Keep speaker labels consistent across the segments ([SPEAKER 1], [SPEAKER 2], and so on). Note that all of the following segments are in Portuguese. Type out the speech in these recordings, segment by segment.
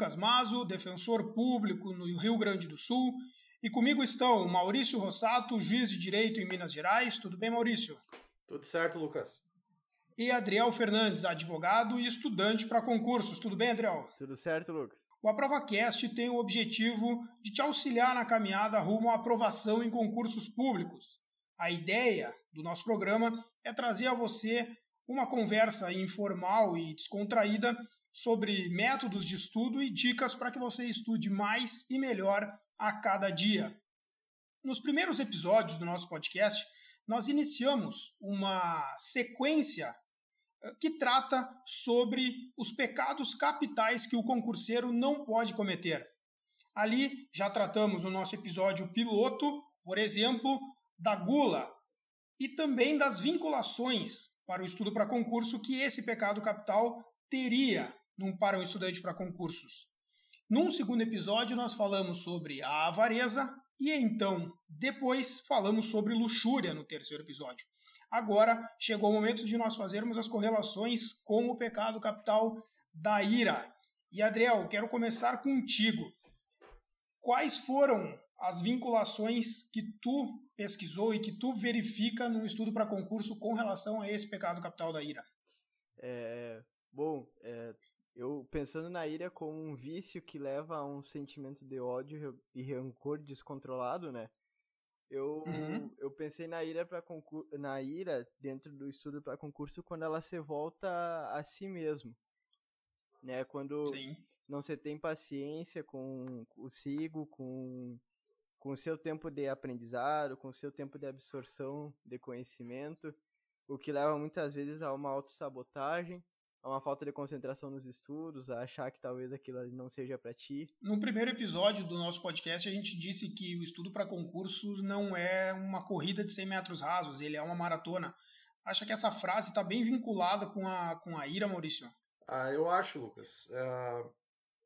[SPEAKER 1] Lucas Mazo, defensor público no Rio Grande do Sul, e comigo estão Maurício Rossato, juiz de direito em Minas Gerais. Tudo bem, Maurício?
[SPEAKER 2] Tudo certo, Lucas.
[SPEAKER 1] E Adriel Fernandes, advogado e estudante para concursos. Tudo bem, Adriel?
[SPEAKER 3] Tudo certo, Lucas.
[SPEAKER 1] O AprovaCast tem o objetivo de te auxiliar na caminhada rumo à aprovação em concursos públicos. A ideia do nosso programa é trazer a você uma conversa informal e descontraída sobre métodos de estudo e dicas para que você estude mais e melhor a cada dia. Nos primeiros episódios do nosso podcast, nós iniciamos uma sequência eh, que trata sobre os pecados capitais que o concurseiro não pode cometer. Ali já tratamos no nosso episódio piloto, por exemplo, da gula e também das vinculações para o estudo para concurso que esse pecado capital teria num, para um estudante para concursos. Num segundo episódio, nós falamos sobre a avareza e então, depois, falamos sobre luxúria no terceiro episódio. Agora chegou o momento de nós fazermos as correlações com o pecado capital da ira. E Adriel, quero começar contigo. Quais foram as vinculações que tu pesquisou e que tu verifica no estudo para concurso com relação a esse pecado capital da ira?
[SPEAKER 3] É, bom, é, eu pensando na ira como um vício que leva a um sentimento de ódio e rancor descontrolado, né? Eu, uhum. eu pensei na ira para na ira dentro do estudo para concurso quando ela se volta a si mesmo, né? Quando Sim. não se tem paciência com consigo, com com o seu tempo de aprendizado, com o seu tempo de absorção de conhecimento, o que leva muitas vezes a uma autossabotagem a uma falta de concentração nos estudos, a achar que talvez aquilo não seja para ti.
[SPEAKER 1] No primeiro episódio do nosso podcast, a gente disse que o estudo para concurso não é uma corrida de 100 metros rasos, ele é uma maratona. Acha que essa frase está bem vinculada com a, com a ira, Maurício?
[SPEAKER 2] Ah, eu acho, Lucas. Uh,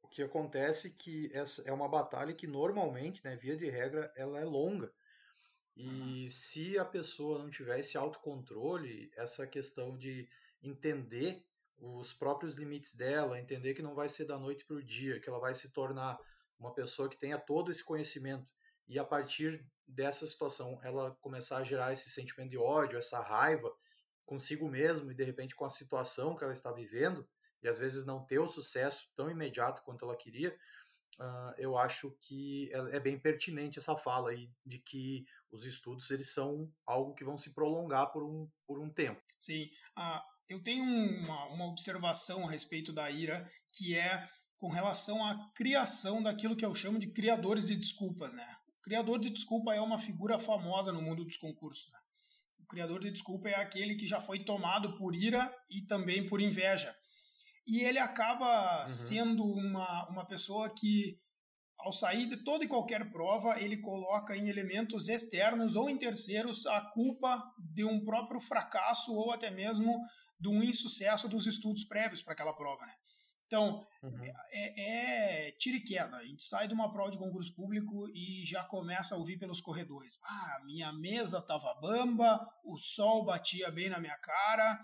[SPEAKER 2] o que acontece é que essa é uma batalha que normalmente, né, via de regra, ela é longa. E se a pessoa não tiver esse autocontrole, essa questão de entender os próprios limites dela, entender que não vai ser da noite para o dia, que ela vai se tornar uma pessoa que tenha todo esse conhecimento e a partir dessa situação ela começar a gerar esse sentimento de ódio, essa raiva consigo mesmo e de repente com a situação que ela está vivendo e às vezes não ter o sucesso tão imediato quanto ela queria, uh, eu acho que é, é bem pertinente essa fala aí de que os estudos eles são algo que vão se prolongar por um, por um tempo.
[SPEAKER 1] Sim, uh, eu tenho uma, uma observação a respeito da ira, que é com relação à criação daquilo que eu chamo de criadores de desculpas. Né? O criador de desculpa é uma figura famosa no mundo dos concursos. Né? O criador de desculpa é aquele que já foi tomado por ira e também por inveja. E ele acaba uhum. sendo uma, uma pessoa que ao sair de toda e qualquer prova, ele coloca em elementos externos ou em terceiros a culpa de um próprio fracasso ou até mesmo um insucesso dos estudos prévios para aquela prova. Né? Então, uhum. é, é tira e queda. A gente sai de uma prova de concurso público e já começa a ouvir pelos corredores. Ah, minha mesa estava bamba, o sol batia bem na minha cara,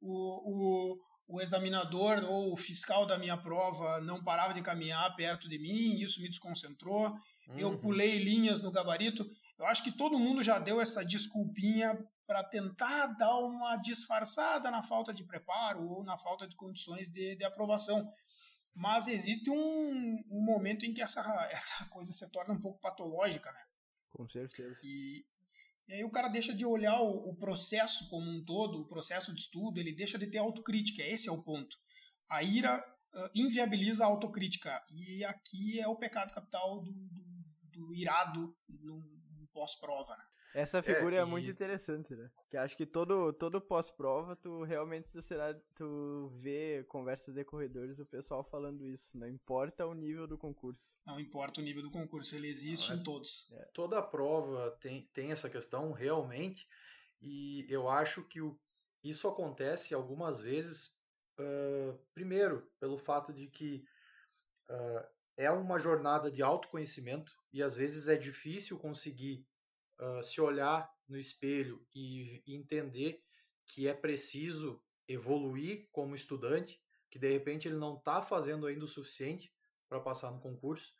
[SPEAKER 1] o, o o examinador ou o fiscal da minha prova não parava de caminhar perto de mim, isso me desconcentrou. Uhum. Eu pulei linhas no gabarito. Eu acho que todo mundo já deu essa desculpinha para tentar dar uma disfarçada na falta de preparo ou na falta de condições de, de aprovação. Mas existe um, um, momento em que essa, essa coisa se torna um pouco patológica, né?
[SPEAKER 3] Com certeza.
[SPEAKER 1] E, e aí o cara deixa de olhar o, o, processo como um todo, o processo de estudo, ele deixa de ter autocrítica, esse é o ponto. A ira uh, inviabiliza a autocrítica, e aqui é o pecado capital do, do, do irado no, no pós-prova, né?
[SPEAKER 3] Essa figura é, é muito interessante, né? Que acho que todo, todo pós-prova, tu realmente tu será, tu vê conversas de corredores o pessoal falando isso. Não importa o nível do concurso.
[SPEAKER 1] Não importa o nível do concurso, ele existe em todos.
[SPEAKER 2] É. Toda prova tem, tem essa questão realmente, e eu acho que o, isso acontece algumas vezes, uh, primeiro, pelo fato de que uh, é uma jornada de autoconhecimento e às vezes é difícil conseguir uh, se olhar no espelho e, e entender que é preciso evoluir como estudante, que de repente ele não está fazendo ainda o suficiente para passar no concurso.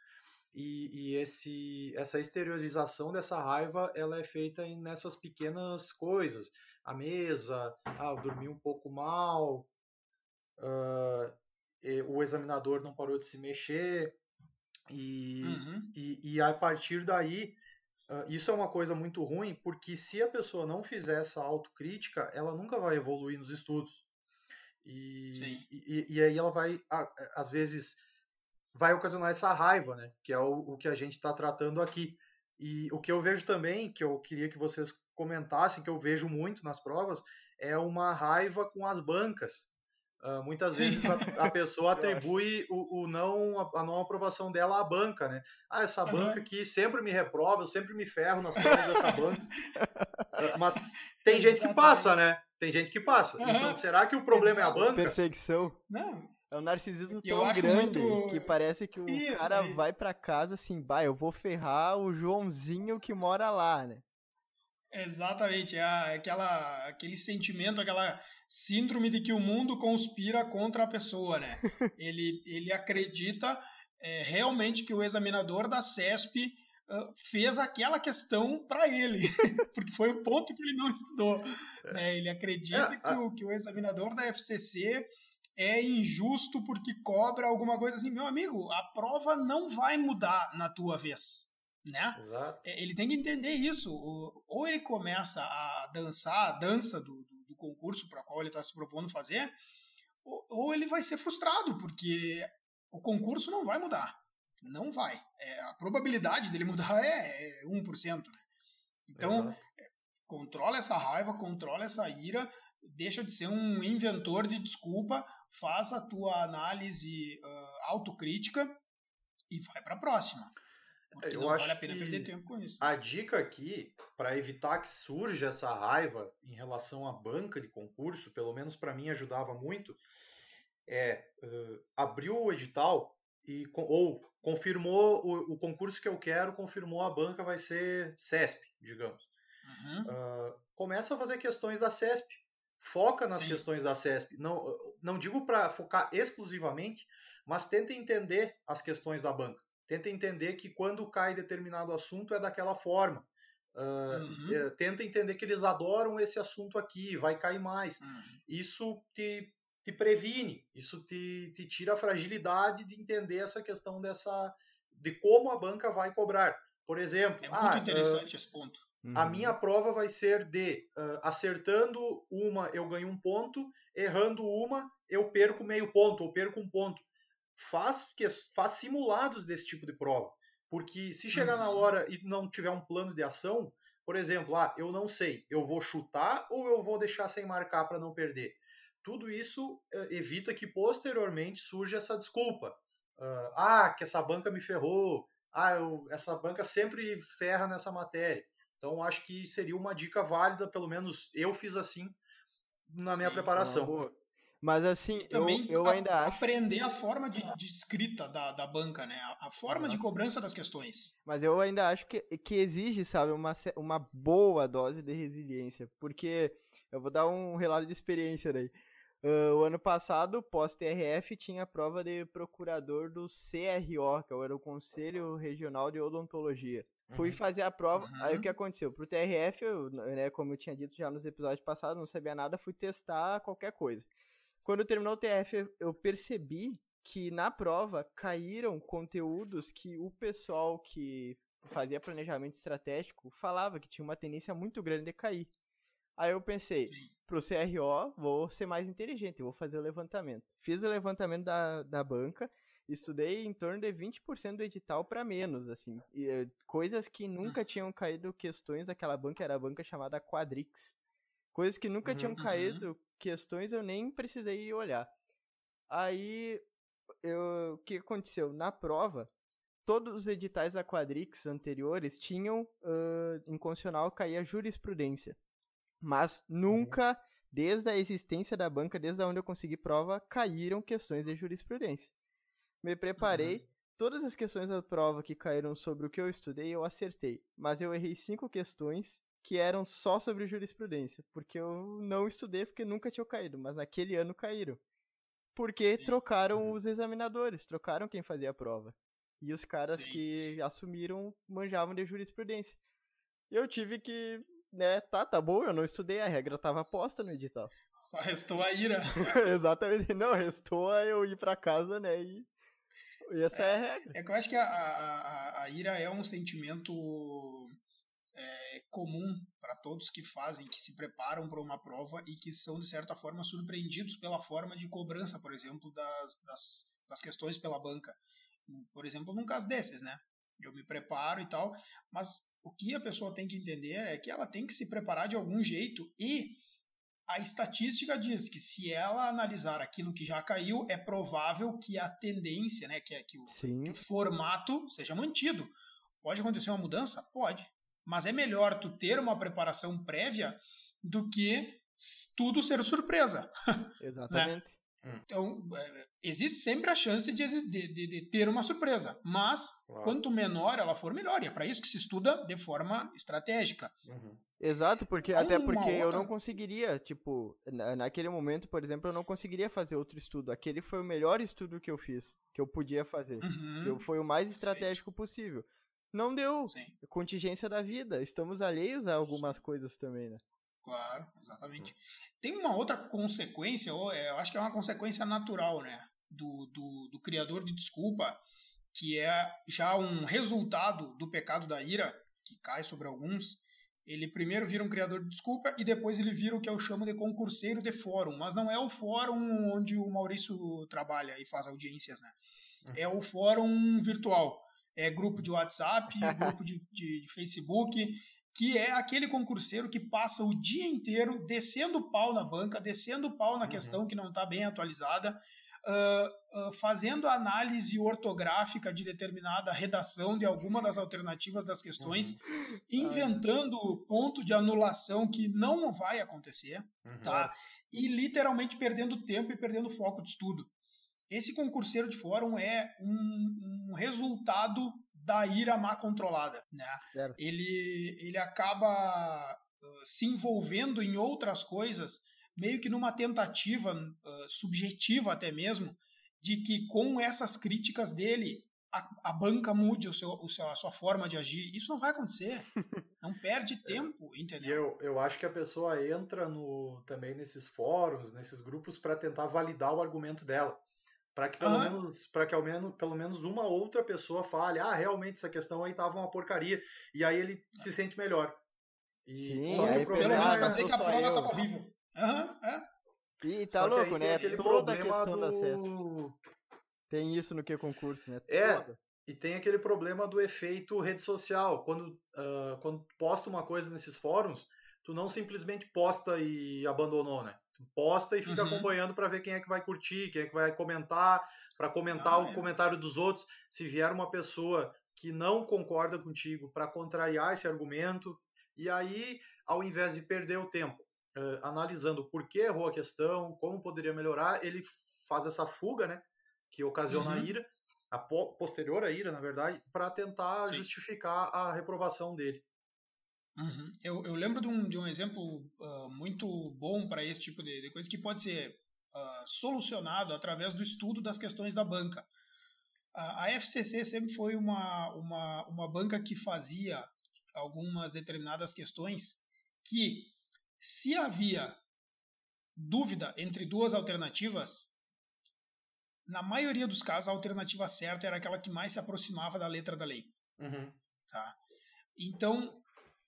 [SPEAKER 2] E, e, esse, essa exteriorização dessa raiva ela é feita nessas pequenas coisas. A mesa, ah, eu dormi um pouco mal, uh, o examinador não parou de se mexer, e, uhum. e, e, a partir daí, isso é uma coisa muito ruim, porque se a pessoa não fizer essa autocrítica, ela nunca vai evoluir nos estudos. E, e, e, aí ela vai, às vezes, vai ocasionar essa raiva, né? Que é o, o que a gente está tratando aqui. E o que eu vejo também, que eu queria que vocês comentassem, que eu vejo muito nas provas, é uma raiva com as bancas. Uh, muitas Sim. vezes a, a pessoa atribui o, o, não a, a, não aprovação dela à banca, né? Ah, essa uhum. banca aqui sempre me reprova, eu sempre me ferro nas provas dessa banca. Uh, mas tem gente que passa, né? Tem gente que passa. Uhum. Então, será que o problema Exato. é a banca?
[SPEAKER 3] Perseguição.
[SPEAKER 1] Não.
[SPEAKER 3] É um narcisismo tão grande muito... que parece que o Isso, cara aí. vai para casa assim, bah, eu vou ferrar o Joãozinho que mora lá, né?
[SPEAKER 1] Exatamente, é aquela, aquele sentimento, aquela síndrome de que o mundo conspira contra a pessoa, né? ele, ele acredita é, realmente que o examinador da CESP uh, fez aquela questão para ele, porque foi o ponto que ele não estudou. É. Né? Ele acredita é, que, o, que o examinador da FCC é injusto porque cobra alguma coisa assim. Meu amigo, a prova não vai mudar na tua vez né?
[SPEAKER 2] Exato.
[SPEAKER 1] É, ele tem que entender isso. Ou ele começa a dançar a dança do, do, do concurso para qual ele está se propondo fazer, ou, ou, ele vai ser frustrado, porque o concurso não vai mudar. Não vai. É, a probabilidade dele mudar é, é 1%. Né? Então, é, controla essa raiva, controla essa ira, deixa de ser um inventor de desculpa, faça a tua análise uh, autocrítica e vai para a próxima. Porque eu não acho vale a pena perder tempo com isso.
[SPEAKER 2] A dica aqui, para evitar que surja essa raiva em relação à banca de concurso, pelo menos para mim ajudava muito, é uh, abrir o edital e, ou confirmou o, o, concurso que eu quero, confirmou a banca, vai ser CESP, digamos. Uhum. Uh, começa a fazer questões da CESP. Foca nas Sim. questões da CESP. Não, não digo para focar exclusivamente, mas tenta entender as questões da banca tenta entender que quando cai determinado assunto é daquela forma. Uh, uhum. é, tenta entender que eles adoram esse assunto aqui, vai cair mais. Uhum. Isso te, te previne, isso te, te tira a fragilidade de entender essa questão dessa de como a banca vai cobrar. Por exemplo,
[SPEAKER 1] é muito ah, interessante uh, esse ponto.
[SPEAKER 2] A uhum. minha prova vai ser de uh, acertando uma eu ganho um ponto, errando uma eu perco meio ponto ou perco um ponto faz, faz simulados desse tipo de prova. Porque se chegar uhum. na hora e não tiver um plano de ação, por exemplo, ah, eu não sei, eu vou chutar ou eu vou deixar sem marcar para não perder. Tudo isso uh, evita que posteriormente surja essa desculpa. Uh, ah, que essa banca me ferrou. Ah, eu, essa banca sempre ferra nessa matéria. Então, acho que seria uma dica válida, pelo menos eu fiz assim na Sim, minha preparação.
[SPEAKER 3] Mas assim, Também eu, eu ainda a, acho.
[SPEAKER 1] Aprender a forma de, de escrita da, da banca, né? A, a forma uhum. de cobrança das questões.
[SPEAKER 3] Mas eu ainda acho que, que exige, sabe, uma, uma boa dose de resiliência. Porque eu vou dar um relato de experiência daí. Uh, o ano passado, pós-TRF, tinha a prova de procurador do CRO, que era o Conselho Regional de Odontologia. Uhum. Fui fazer a prova, uhum. aí o que aconteceu? Pro TRF, eu, né, como eu tinha dito já nos episódios passados, não sabia nada, fui testar qualquer coisa. Quando terminou o TF, eu percebi que na prova caíram conteúdos que o pessoal que fazia planejamento estratégico falava que tinha uma tendência muito grande de cair. Aí eu pensei, Sim. pro CRO, vou ser mais inteligente, vou fazer o levantamento. Fiz o levantamento da, da banca, estudei em torno de 20% do edital para menos, assim. E, eh, coisas que nunca tinham caído questões daquela banca, era a banca chamada Quadrix. Coisas que nunca uhum, tinham caído uhum. Questões, eu nem precisei olhar. Aí, eu, o que aconteceu? Na prova, todos os editais da Quadrix anteriores tinham, uh, em condicional, cair jurisprudência. Mas nunca, uhum. desde a existência da banca, desde onde eu consegui prova, caíram questões de jurisprudência. Me preparei, uhum. todas as questões da prova que caíram sobre o que eu estudei, eu acertei. Mas eu errei cinco questões que eram só sobre jurisprudência, porque eu não estudei porque nunca tinha caído, mas naquele ano caíram. porque Sim. trocaram os examinadores, trocaram quem fazia a prova. E os caras Sim. que assumiram manjavam de jurisprudência. Eu tive que, né, tá, tá bom, eu não estudei, a regra tava posta no edital.
[SPEAKER 1] Só restou a ira.
[SPEAKER 3] Exatamente, não, restou eu ir para casa, né, e, e essa é, é, a regra.
[SPEAKER 1] É que eu acho que a, a, a ira é um sentimento é, comum para todos que fazem, que se preparam para uma prova e que são, de certa forma, surpreendidos pela forma de cobrança, por exemplo, das, das, das questões pela banca. Por exemplo, num caso desses, né? Eu me preparo e tal, mas o que a pessoa tem que entender é que ela tem que se preparar de algum jeito e a estatística diz que se ela analisar aquilo que já caiu, é provável que a tendência, né, que, é, que, o, que o formato seja mantido. Pode acontecer uma mudança? Pode. Mas é melhor tu ter uma preparação prévia do que tudo ser surpresa.
[SPEAKER 3] Exatamente. né?
[SPEAKER 1] Então, é, existe sempre a chance de, de, de ter uma surpresa, mas claro. quanto menor ela for, melhor. E é para isso que se estuda de forma estratégica.
[SPEAKER 3] Uhum. Exato, porque até porque outra... eu não conseguiria, tipo, naquele momento, por exemplo, eu não conseguiria fazer outro estudo. Aquele foi o melhor estudo que eu fiz, que eu podia fazer. Uhum. Eu, foi o mais estratégico possível. Não deu. Sim. Contingência da vida. Estamos alheios a algumas coisas também, né?
[SPEAKER 1] Claro, exatamente. Tem uma outra consequência, é, eu acho que é uma consequência natural, né? Do, do, do criador de desculpa, que é já um resultado do pecado da ira, que cai sobre alguns. Ele primeiro vira um criador de desculpa e depois ele vira o que eu chamo de concurseiro de fórum. Mas não é o fórum onde o Maurício trabalha e faz audiências, né? Uhum. É o fórum virtual. É grupo de WhatsApp, grupo de, de, de Facebook, que é aquele concurseiro que passa o dia inteiro descendo pau na banca, descendo pau na uhum. questão que não está bem atualizada, uh, uh, fazendo análise ortográfica de determinada redação de alguma das alternativas das questões, uhum. inventando ponto de anulação que não vai acontecer, uhum. tá? E literalmente perdendo tempo e perdendo foco de estudo. Esse concurseiro de fórum é um, um resultado da ira má controlada, né? Certo. Ele, ele acaba uh, se envolvendo em outras coisas, meio que numa tentativa uh, subjetiva até mesmo, de que com essas críticas dele a, a banca mude o seu, o seu, a sua forma de agir. Isso não vai acontecer. Não perde tempo, entendeu?
[SPEAKER 2] eu, eu acho que a pessoa entra no, também nesses fóruns, nesses grupos, para tentar validar o argumento dela para que pelo uhum. menos para que ao menos pelo menos uma outra pessoa fale ah realmente essa questão aí tava uma porcaria e aí ele se sente melhor
[SPEAKER 3] e Sim, só que o problema
[SPEAKER 1] é pra dizer que a prova eu. tava horrível uhum, é.
[SPEAKER 3] e tá só louco né toda a questão do... da acesso tem isso no que concurso né
[SPEAKER 2] é Toda. e tem aquele problema do efeito rede social quando uh, quando posta uma coisa nesses fóruns tu não simplesmente posta e abandonou né posta e fica uhum. acompanhando para ver quem é que vai curtir, quem é que vai comentar, para comentar ah, o é. comentário dos outros. Se vier uma pessoa que não concorda contigo para contrariar esse argumento, e aí, ao invés de perder o tempo uh, analisando por que errou a questão, como poderia melhorar, ele faz essa fuga, né, que ocasiona uhum. a ira, a po posterior à ira, na verdade, para tentar Sim. justificar a reprovação dele.
[SPEAKER 1] Uhum. Eu, eu, lembro de um, de um exemplo uh, muito bom para esse tipo de, de, coisa que pode ser uh, solucionado através do estudo das questões da banca. a FCC sempre foi uma, uma, uma banca que fazia algumas determinadas questões que, se havia dúvida entre duas alternativas, na maioria dos casos a alternativa certa era aquela que mais se aproximava da letra da lei. Uhum. Tá? Então,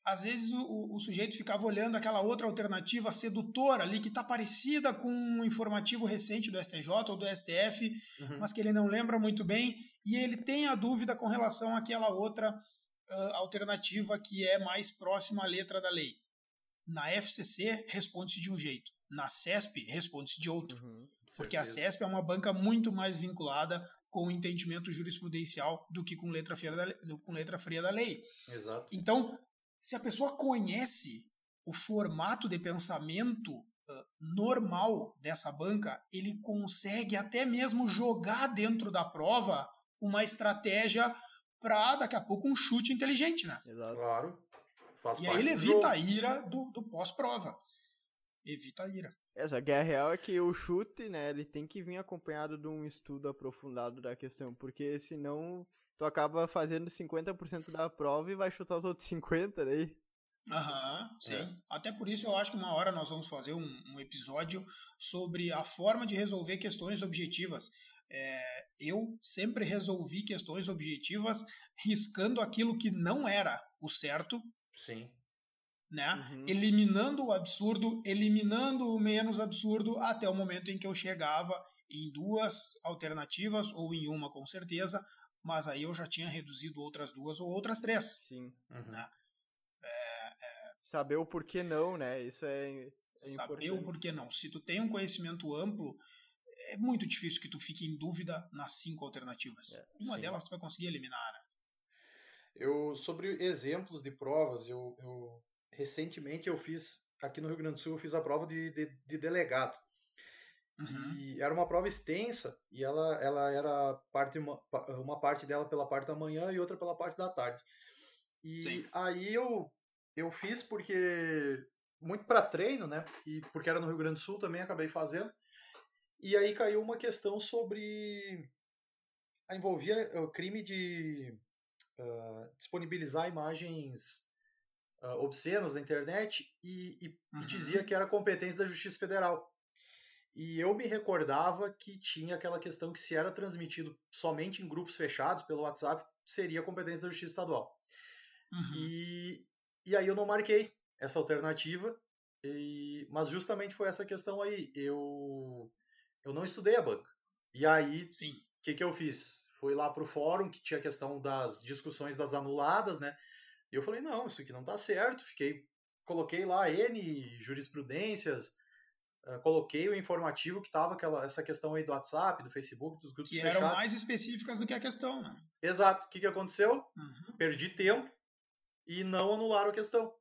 [SPEAKER 1] às vezes o, o, sujeito ficava olhando aquela outra alternativa sedutora ali, que está parecida com um informativo recente do STJ ou do STF, uhum. mas que ele não lembra muito bem, e ele tem a dúvida com relação àquela outra uh, alternativa que é mais próxima à letra da lei. Na FCC, responde-se de um jeito. Na CESP, responde-se de outro. Uhum, porque a CESP é uma banca muito mais vinculada com o entendimento jurisprudencial do que com letra fria da, com letra fria da lei.
[SPEAKER 2] Exato.
[SPEAKER 1] Então, se a pessoa conhece o formato de pensamento uh, normal dessa banca, ele consegue até mesmo jogar dentro da prova uma estratégia para daqui a pouco um chute inteligente, né?
[SPEAKER 2] Exato. Claro.
[SPEAKER 1] Faz e aí ele evita a ira do, do pós-prova. Evita a ira.
[SPEAKER 3] É, só que a real é que o chute, né, ele tem que vir acompanhado de um estudo aprofundado da questão, porque senão tu acaba fazendo 50% da prova e vai chutar os outros 50% daí.
[SPEAKER 1] Aham, sim. É. Até por isso eu acho que uma hora nós vamos fazer um, um episódio sobre a forma de resolver questões objetivas. É, eu sempre resolvi questões objetivas riscando aquilo que não era o certo.
[SPEAKER 2] Sim.
[SPEAKER 1] Né? Uhum. Eliminando o absurdo, eliminando o menos absurdo, até o momento em que eu chegava em duas alternativas, ou em uma com certeza, mas aí eu já tinha reduzido outras duas ou outras três.
[SPEAKER 3] Sim.
[SPEAKER 1] Uhum. Né?
[SPEAKER 3] É, é... Saber o porquê não, né? Isso é, é
[SPEAKER 1] Saber o porquê não. Se tu tem um conhecimento amplo, é muito difícil que tu fique em dúvida nas cinco alternativas. É, Uma sim. delas tu vai conseguir eliminar. Né?
[SPEAKER 2] Eu, sobre exemplos de provas, eu, eu, recentemente eu fiz, aqui no Rio Grande do Sul, eu fiz a prova de, de, de delegado. Uhum. E era uma prova extensa e ela, ela era parte, uma, uma parte dela pela parte da manhã e outra pela parte da tarde. E Sim. aí eu, eu fiz porque muito para treino, né? E porque era no Rio Grande do Sul também acabei fazendo. E aí caiu uma questão sobre. envolvia o crime de uh, disponibilizar imagens uh, obscenas na internet e, e, uhum. e, dizia que era competência da Justiça Federal. E eu me recordava que tinha aquela questão que se era transmitido somente em grupos fechados pelo WhatsApp, seria competência da Justiça Estadual. Uhum. E, e aí eu não marquei essa alternativa, e, mas justamente foi essa questão aí. Eu eu não estudei a banca. E aí, o que, que eu fiz? Fui lá pro fórum, que tinha a questão das discussões das anuladas, né? E eu falei, não, isso aqui não tá certo. Fiquei, coloquei lá N jurisprudências, uh, coloquei o informativo que tava aquela, essa questão aí do WhatsApp, do Facebook, dos grupos
[SPEAKER 1] que
[SPEAKER 2] fechados.
[SPEAKER 1] eram mais específicas do que a questão, né?
[SPEAKER 2] Exato. O que, que aconteceu? Uhum. Perdi tempo e não anularam a questão.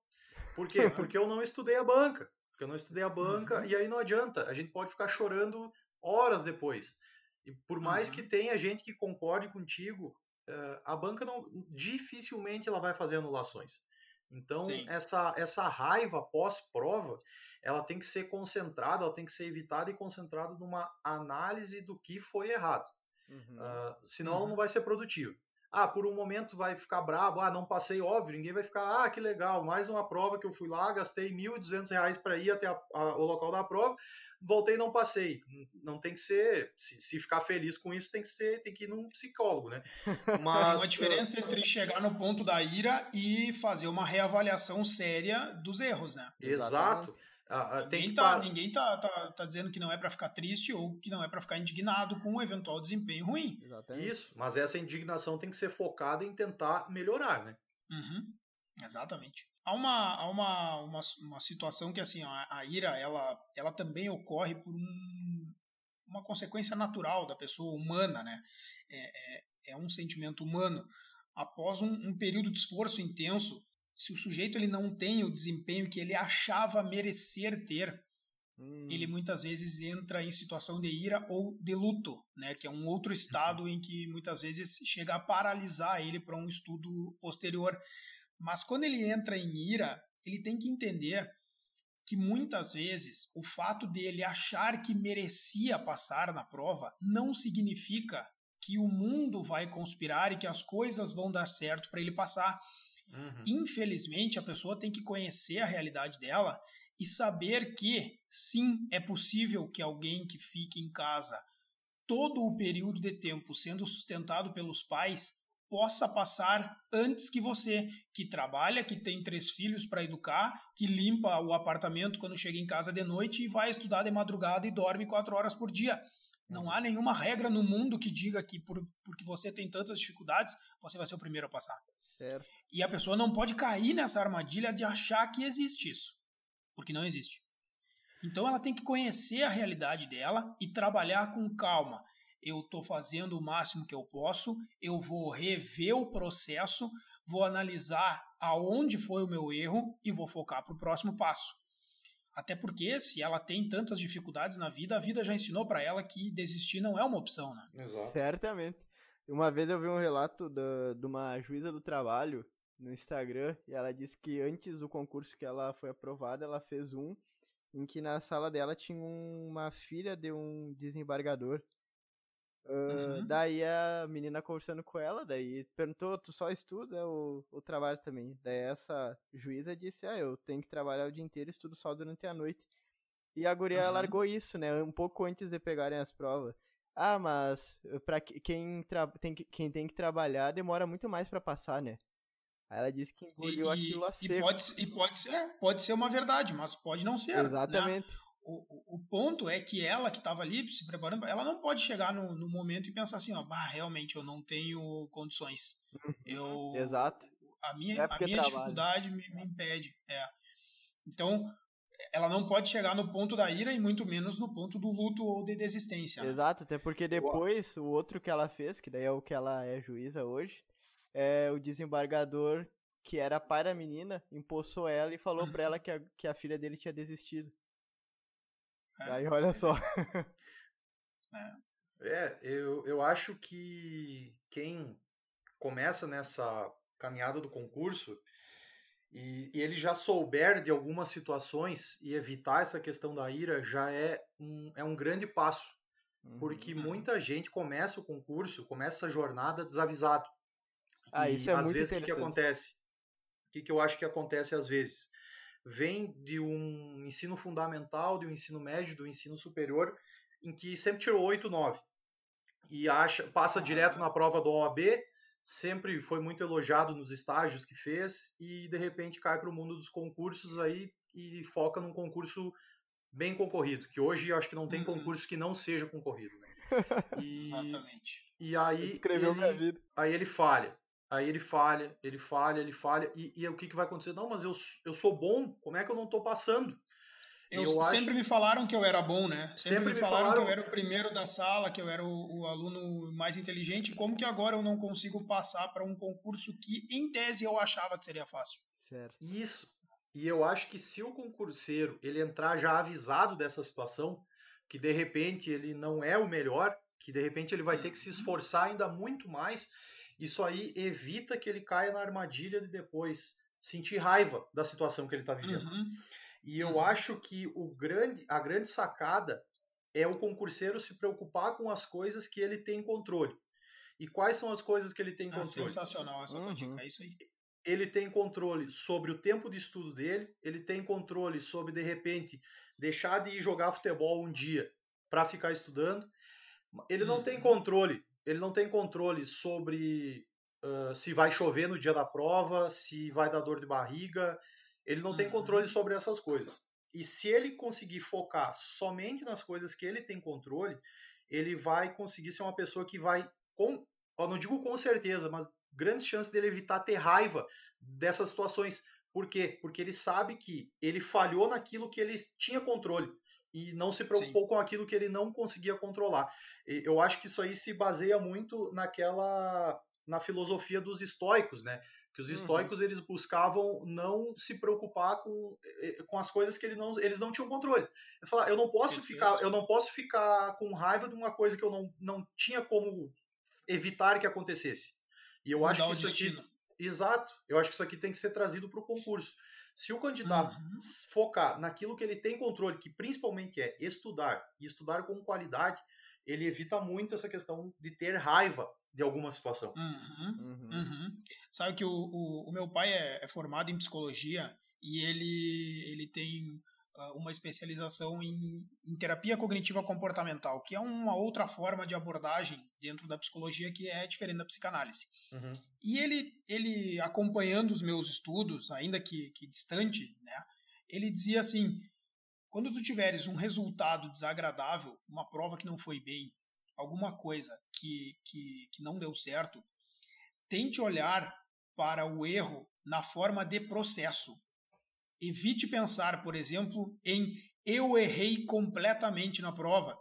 [SPEAKER 2] Por quê? Porque eu não estudei a banca. Porque eu não estudei a banca uhum. e aí não adianta. A gente pode ficar chorando horas depois. E por mais uhum. que tenha gente que concorde contigo, uh, a banca não dificilmente ela vai fazer anulações. Então essa essa raiva pós-prova, ela tem que ser concentrada, ela tem que ser evitada e concentrada numa análise do que foi errado. Uhum. Uh, senão uhum. ela não vai ser produtiva. Ah, por um momento vai ficar bravo, ah, não passei, óbvio, ninguém vai ficar, ah, que legal, mais uma prova que eu fui lá, gastei R$ 1.200 para ir até a, a, o local da prova, voltei e não passei. Não tem que ser, se, se, ficar feliz com isso, tem que ser, tem que ir num psicólogo, né?
[SPEAKER 1] Mas uma diferença entre chegar no ponto da ira e fazer uma reavaliação séria dos erros, né?
[SPEAKER 2] Exato.
[SPEAKER 1] Ah, ah, ninguém, tá, ninguém tá, tá, tá dizendo que não é para ficar triste ou que não é para ficar indignado com um eventual desempenho ruim.
[SPEAKER 2] Exatamente. Isso, mas essa indignação tem que ser focada em tentar melhorar, né?
[SPEAKER 1] Uhum. Exatamente. Há uma, há uma, uma, uma situação que assim a, a, ira ela, ela também ocorre por um, uma consequência natural da pessoa humana, né? É, é, é um sentimento humano. Após um, um, período de esforço intenso, se o sujeito ele não tem o desempenho que ele achava merecer ter, hum. ele muitas vezes entra em situação de ira ou de luto, né? Que é um outro estado em que muitas vezes chega a paralisar ele para um estudo posterior. Mas quando ele entra em ira, ele tem que entender que muitas vezes o fato dele achar que merecia passar na prova não significa que o mundo vai conspirar e que as coisas vão dar certo para ele passar. Uhum. Infelizmente, a pessoa tem que conhecer a realidade dela e saber que, sim, é possível que alguém que fique em casa todo o período de tempo sendo sustentado pelos pais possa passar antes que você, que trabalha, que tem três filhos para educar, que limpa o apartamento quando chega em casa de noite e vai estudar de madrugada e dorme quatro horas por dia. Não há nenhuma regra no mundo que diga que por, porque você tem tantas dificuldades, você vai ser o primeiro a passar.
[SPEAKER 3] Certo.
[SPEAKER 1] E a pessoa não pode cair nessa armadilha de achar que existe isso, porque não existe. Então ela tem que conhecer a realidade dela e trabalhar com calma eu estou fazendo o máximo que eu posso, eu vou rever o processo, vou analisar aonde foi o meu erro e vou focar para o próximo passo. Até porque, se ela tem tantas dificuldades na vida, a vida já ensinou para ela que desistir não é uma opção, né?
[SPEAKER 3] Exato. Certamente. Uma vez eu vi um relato da, de uma juíza do trabalho no Instagram e ela disse que antes do concurso que ela foi aprovada, ela fez um em que na sala dela tinha uma filha de um desembargador. Uh, uhum. Daí a menina conversando com ela, daí perguntou, tu só estuda ou, ou trabalha também? Daí essa juíza disse, ah, eu tenho que trabalhar o dia inteiro, estudo só durante a noite. E a guria uhum. largou isso, né, um pouco antes de pegarem as provas. Ah, mas para quem, tem que, quem tem que trabalhar demora muito mais para passar, né? Aí ela disse que engoliu e, aquilo a seco.
[SPEAKER 1] E pode, e pode ser, pode ser uma verdade, mas pode não ser. Né?
[SPEAKER 3] Exatamente. Né?
[SPEAKER 1] O, o, ponto é que ela que estava ali se preparando, ela não pode chegar no, no momento e pensar assim, ó, bah, realmente eu não tenho condições. Uhum. Eu,
[SPEAKER 3] Exato.
[SPEAKER 1] A minha, é a minha dificuldade me, me, impede. É. Então, ela não pode chegar no ponto da ira e muito menos no ponto do luto ou de desistência.
[SPEAKER 3] Né? Exato, até porque depois o outro que ela fez, que daí é o que ela é juíza hoje, é o desembargador que era pai da menina, empossou ela e falou pra ela que a, que a filha dele tinha desistido. É. Aí olha só.
[SPEAKER 2] É. é, eu, eu acho que quem começa nessa caminhada do concurso e, e, ele já souber de algumas situações e evitar essa questão da ira já é um, é um grande passo. Uhum. Porque uhum. muita gente começa o concurso, começa a jornada desavisado.
[SPEAKER 3] Ah, e, isso é às
[SPEAKER 2] muito
[SPEAKER 3] vezes
[SPEAKER 2] o que acontece? O que, que eu acho que acontece às vezes? Vem de um ensino fundamental, de um ensino médio, do ensino superior, em que sempre tirou 8, 9. E acha, passa direto na prova do OAB, sempre foi muito elogiado nos estágios que fez e de repente cai para o mundo dos concursos aí e foca num concurso bem concorrido, que hoje acho que não tem uhum. concurso que não seja concorrido. Né?
[SPEAKER 1] E, Exatamente.
[SPEAKER 2] E aí ele, aí ele falha. Aí ele falha, ele falha, ele falha. E, e o que, que vai acontecer? Não, mas eu, eu sou bom, como é que eu não estou passando?
[SPEAKER 1] Eu, eu sempre acho... me falaram que eu era bom, né? Sempre, sempre me falaram, falaram, que eu era o primeiro da sala, que eu era o, o, aluno mais inteligente. Como que agora eu não consigo passar para um concurso que, em tese, eu achava que seria fácil?
[SPEAKER 3] Certo.
[SPEAKER 2] Isso. E eu acho que se o concurseiro ele entrar já avisado dessa situação, que de repente ele não é o melhor, que de repente ele vai ter que se uhum. esforçar ainda muito mais, isso aí evita que ele caia na armadilha de depois sentir raiva da situação que ele está vivendo. Uhum. E eu uhum. acho que o grande, a grande sacada é o concurseiro se preocupar com as coisas que ele tem controle. E quais são as coisas que ele tem ah, controle?
[SPEAKER 1] Sensacional essa uhum. dica, é isso aí.
[SPEAKER 2] Ele tem controle sobre o tempo de estudo dele, ele tem controle sobre, de repente, deixar de ir jogar futebol um dia para ficar estudando. Ele não tem uhum. controle, ele não tem controle sobre uh, se vai chover no dia da prova, se vai dar dor de barriga, ele não uhum. tem controle sobre essas coisas. E se ele conseguir focar somente nas coisas que ele tem controle, ele vai conseguir ser uma pessoa que vai, com, eu não digo com certeza, mas grandes chances dele evitar ter raiva dessas situações. Por quê? Porque ele sabe que ele falhou naquilo que ele tinha controle e não se preocupou Sim. com aquilo que ele não conseguia controlar. Eu acho que isso aí se baseia muito naquela na filosofia dos estoicos, né? que os uhum. estoicos uhum. eles buscavam não se preocupar com, eh, com as coisas que ele não, eles não tinham controle. Ele fala, eu não posso Perfeito. ficar, eu não posso ficar com raiva de uma coisa que eu não, não tinha como evitar que acontecesse. E eu acho que isso destino. aqui, exato, eu acho que isso aqui tem que ser trazido para o concurso. Se o candidato uhum. focar naquilo que ele tem controle, que principalmente é estudar e estudar com qualidade, ele evita muito essa questão de ter raiva de alguma situação.
[SPEAKER 1] Uhum, uhum. Uhum. Sabe que o, o, o meu pai é, é, formado em psicologia e ele, ele tem uma especialização em, em, terapia cognitiva comportamental, que é uma outra forma de abordagem dentro da psicologia que é diferente da psicanálise.
[SPEAKER 2] Uhum.
[SPEAKER 1] E ele, ele, acompanhando os meus estudos, ainda que, que distante, né, ele dizia assim, quando tu tiveres um resultado desagradável, uma prova que não foi bem, alguma coisa que, que, que não deu certo, tente olhar para o erro na forma de processo. Evite pensar, por exemplo, em eu errei completamente na prova.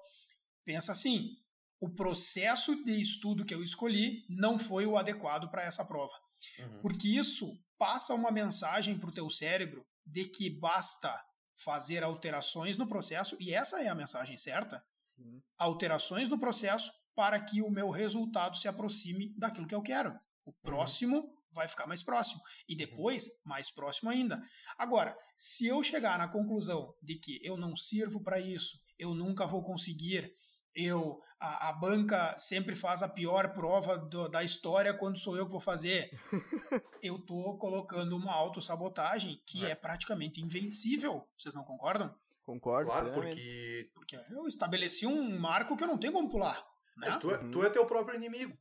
[SPEAKER 1] Pensa assim: o processo de estudo que eu escolhi não foi o adequado para essa prova. Uhum. Porque isso passa uma mensagem para o teu cérebro de que basta fazer alterações no processo, e essa é a mensagem certa, uhum. alterações no processo para que o meu resultado se aproxime daquilo que eu quero. O uhum. Vai ficar mais próximo. E depois, mais próximo ainda. Agora, se eu chegar na conclusão de que eu não sirvo para isso, eu nunca vou conseguir, eu a, a, banca sempre faz a pior prova do, da história quando sou eu que vou fazer. eu tô colocando uma autossabotagem que é. é praticamente invencível. Vocês não concordam?
[SPEAKER 3] Concordo.
[SPEAKER 2] Claro, porque...
[SPEAKER 1] porque eu estabeleci um marco que eu não tenho como pular. Né?
[SPEAKER 2] É, tu, é, tu é teu próprio inimigo.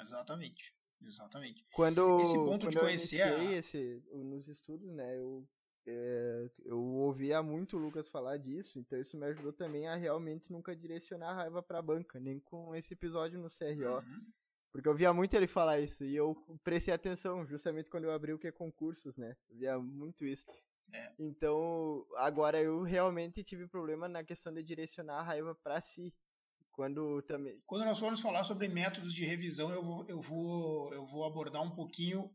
[SPEAKER 1] Exatamente. Exatamente.
[SPEAKER 3] Quando, esse ponto quando de conhecer eu a... esse, nos estudos, né, eu, é, eu ouvia muito o Lucas falar disso, então isso me ajudou também a realmente nunca direcionar a raiva pra banca, nem com esse episódio no CRO. Uhum. Porque eu via muito ele falar isso, e eu prestei atenção justamente quando eu abri o que é concursos, né? Eu via muito isso. É. Então, agora eu realmente tive problema na questão de direcionar a raiva para si. Quando também.
[SPEAKER 1] Quando nós formos falar sobre métodos de revisão, eu vou, eu vou, eu vou abordar um pouquinho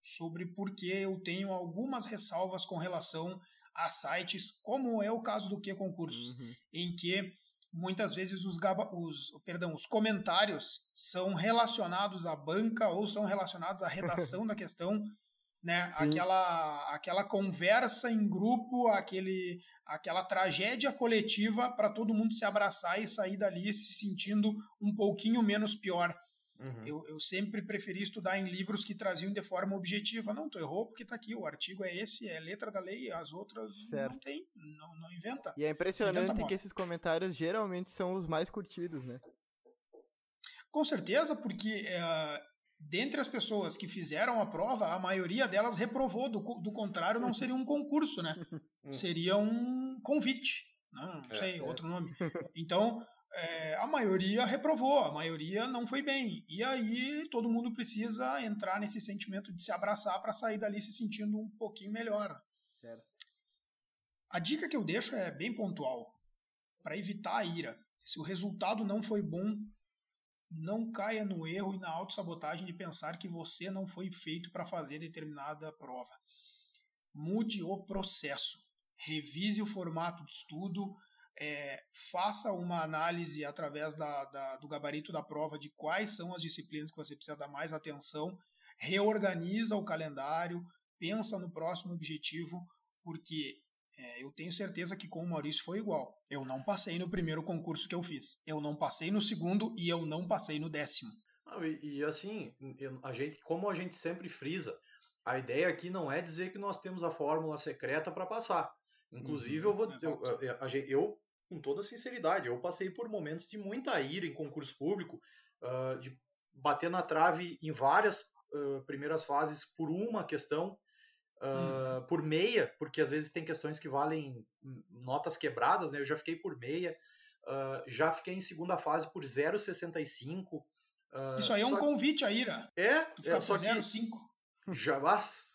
[SPEAKER 1] sobre por que eu tenho algumas ressalvas com relação a sites, como é o caso do que concursos, uhum. em que muitas vezes os, os, perdão, os comentários são relacionados à banca ou são relacionados à redação da questão né? Aquela, aquela conversa em grupo, aquele, aquela tragédia coletiva para todo mundo se abraçar e sair dali se sentindo um pouquinho menos pior. Uhum. Eu, eu sempre preferi estudar em livros que traziam de forma objetiva. Não, tu errou porque está aqui, o artigo é esse, é letra da lei, as outras certo. não tem, não, não inventa.
[SPEAKER 3] E é impressionante que esses comentários geralmente são os mais curtidos, né?
[SPEAKER 1] Com certeza, porque é, dentre as pessoas que fizeram a prova, a maioria delas reprovou, do, do contrário, não seria um concurso, né? Seria um convite, não, não é, sei, é. outro nome. Então, é, a maioria reprovou, a maioria não foi bem. E aí todo mundo precisa entrar nesse sentimento de se abraçar para sair dali se sentindo um pouquinho melhor. Certo. A dica que eu deixo é bem pontual, para evitar a ira. Se o resultado não foi bom, não caia no erro e na autossabotagem de pensar que você não foi feito para fazer determinada prova. Mude o processo, revise o formato de estudo, é, faça uma análise através da, da, do gabarito da prova de quais são as disciplinas que você precisa dar mais atenção, reorganiza o calendário, pensa no próximo objetivo, porque é, eu tenho certeza que com o Maurício foi igual. Eu não passei no primeiro concurso que eu fiz. Eu não passei no segundo e eu não passei no décimo.
[SPEAKER 2] Ah, e, e, assim, a gente, como a gente sempre frisa, a ideia aqui não é dizer que nós temos a fórmula secreta para passar. Inclusive, uhum, eu vou. Eu, eu, eu, com toda sinceridade, eu passei por momentos de muita ira em concurso público, uh, de bater na trave em várias uh, primeiras fases por uma questão uh, por meia, porque às vezes tem questões que valem notas quebradas, né? Eu já fiquei por meia, uh, já fiquei em segunda fase por 0,65.
[SPEAKER 1] Uh, Isso aí é um convite a ira.
[SPEAKER 2] É,
[SPEAKER 1] tu fica
[SPEAKER 2] é,
[SPEAKER 1] só 0,5.
[SPEAKER 2] Já,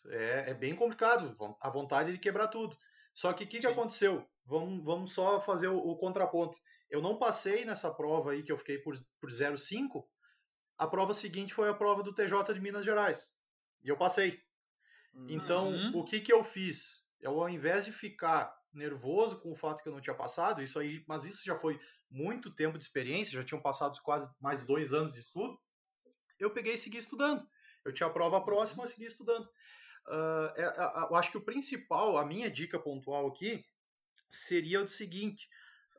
[SPEAKER 2] é, é bem complicado, a vontade de quebrar tudo. Só que o que, que aconteceu? Vamos, vamos só fazer o, o, contraponto. Eu não passei nessa prova aí que eu fiquei por, por 0,5. A prova seguinte foi a prova do TJ de Minas Gerais. E eu passei. Então, uhum. o que, que eu fiz? Eu, ao invés de ficar nervoso com o fato que eu não tinha passado, isso aí, mas isso já foi muito tempo de experiência, já tinham passado quase mais dois anos de estudo, eu peguei e segui estudando. Eu tinha a prova próxima, eu segui estudando. Uh, é, é, eu acho que o principal, a minha dica pontual aqui, seria o seguinte: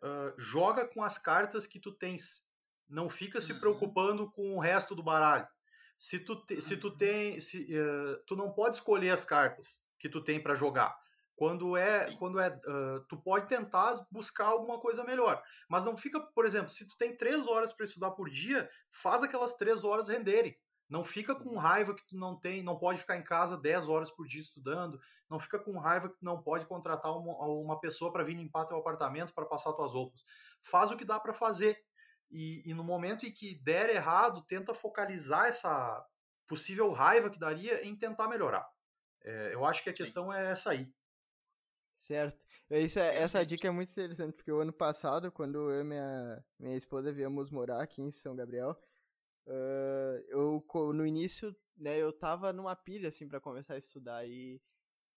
[SPEAKER 2] uh, joga com as cartas que tu tens. Não fica se uhum. preocupando com o resto do baralho. Se tu, te, se tu tem, se, uh, tu não pode escolher as cartas que tu tem para jogar. Quando é, Sim. quando é, uh, tu pode tentar buscar alguma coisa melhor, mas não fica, por exemplo, se tu tem três horas para estudar por dia, faz aquelas três horas renderem. Não fica com uhum. raiva que tu não tem, não pode ficar em casa 10 horas por dia estudando. Não fica com raiva que tu não pode contratar uma, uma pessoa para vir limpar teu apartamento para passar tuas roupas. Faz o que dá para fazer. E, e, no momento em que der errado, tenta focalizar essa possível raiva que daria em tentar melhorar. É, eu acho que a questão Sim. é essa aí.
[SPEAKER 3] Certo. Isso é, essa dica é muito interessante, porque o ano passado, quando eu e minha, minha esposa viemos morar aqui em São Gabriel, uh, eu no início, né, eu tava numa pilha, assim, para começar a estudar, e,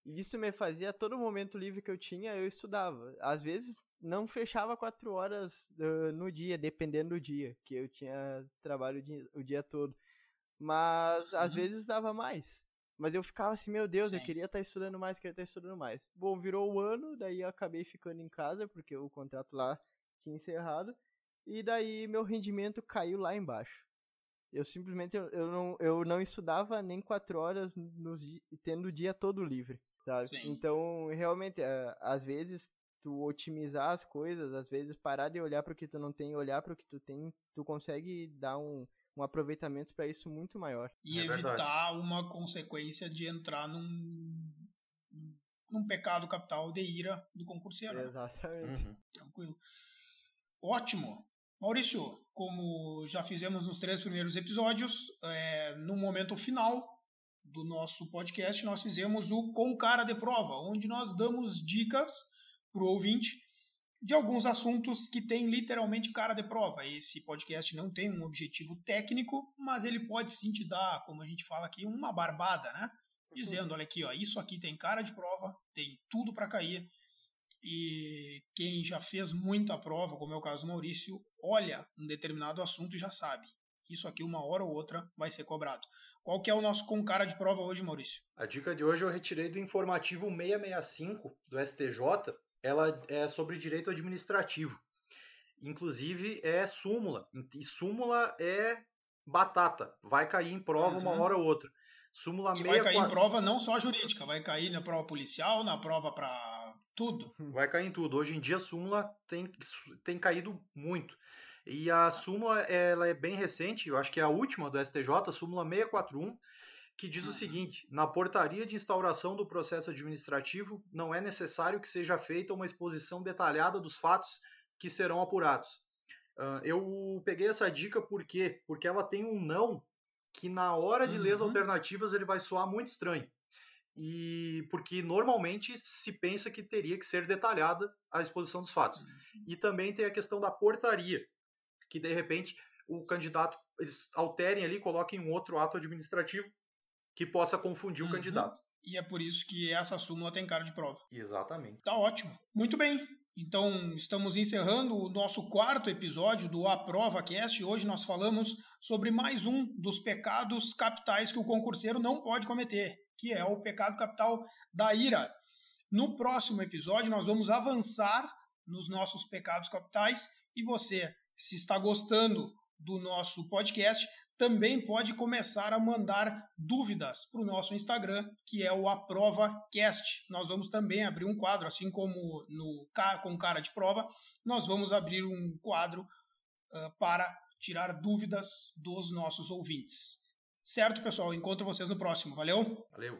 [SPEAKER 3] e isso me fazia, todo momento livre que eu tinha, eu estudava. Às vezes, não fechava quatro horas uh, no dia, dependendo do dia, que eu tinha trabalho o dia, o dia todo. Mas às uhum. vezes dava mais. Mas eu ficava assim, meu Deus, Sim. eu queria estar tá estudando mais, queria estar tá estudando mais. Bom, virou o ano, daí eu acabei ficando em casa, porque o contrato lá tinha encerrado. E daí meu rendimento caiu lá embaixo. Eu simplesmente eu, eu, não, eu não estudava nem quatro horas nos, tendo o dia todo livre, sabe? Sim. Então, realmente, é, às vezes tu otimizar as coisas, às vezes parar de olhar para o que tu não tem, olhar para o que tu tem, tu consegue dar um, um aproveitamento para isso muito maior.
[SPEAKER 1] E é evitar verdade. uma consequência de entrar num, num pecado capital de ira do concurseiro.
[SPEAKER 3] Né? Exatamente.
[SPEAKER 1] Uhum. Tranquilo. Ótimo. Maurício, como já fizemos nos três primeiros episódios, é, no momento final do nosso podcast, nós fizemos o Com Cara de Prova, onde nós damos dicas para o ouvinte de alguns assuntos que têm literalmente cara de prova. Esse podcast não tem um objetivo técnico, mas ele pode sim te dar, como a gente fala aqui, uma barbada, né? Dizendo, olha aqui, ó, isso aqui tem cara de prova, tem tudo para cair. E quem já fez muita prova, como é o caso do Maurício, olha um determinado assunto e já sabe. Isso aqui, uma hora ou outra, vai ser cobrado. Qual que é o nosso com cara de prova hoje, Maurício?
[SPEAKER 2] A dica de hoje eu retirei do informativo 665 do STJ, ela é sobre direito administrativo. Inclusive é súmula. E súmula é batata. Vai cair em prova uhum. uma hora ou outra. Súmula
[SPEAKER 1] e vai cair em prova não só jurídica, vai cair na prova policial, na prova para tudo.
[SPEAKER 2] Vai cair em tudo. Hoje em dia a súmula tem, tem caído muito. E a súmula ela é bem recente, eu acho que é a última do STJ, a súmula 641, que diz o uhum. seguinte: na portaria de instauração do processo administrativo, não é necessário que seja feita uma exposição detalhada dos fatos que serão apurados. Uh, eu peguei essa dica por quê? Porque ela tem um não que na hora de uhum. ler as uhum. alternativas ele vai soar muito estranho. E porque normalmente se pensa que teria que ser detalhada a exposição dos fatos. Uhum. E também tem a questão da portaria, que de repente o candidato eles alterem ali, coloquem um outro ato administrativo que possa confundir uhum. o candidato.
[SPEAKER 1] E é por isso que essa súmula tem cara de prova.
[SPEAKER 2] Exatamente.
[SPEAKER 1] Tá ótimo. Muito bem. Então, estamos encerrando o nosso quarto episódio do A Prova Cast. Hoje nós falamos sobre mais um dos pecados capitais que o concurseiro não pode cometer, que é o pecado capital da ira. No próximo episódio, nós vamos avançar nos nossos pecados capitais e você, se está gostando do nosso podcast, também pode começar a mandar dúvidas para o nosso Instagram, que é o AprovaCast. Nós vamos também abrir um quadro, assim como no com cara de prova, nós vamos abrir um quadro uh, para tirar dúvidas dos nossos ouvintes. Certo, pessoal? Encontro vocês no próximo. Valeu?
[SPEAKER 2] Valeu.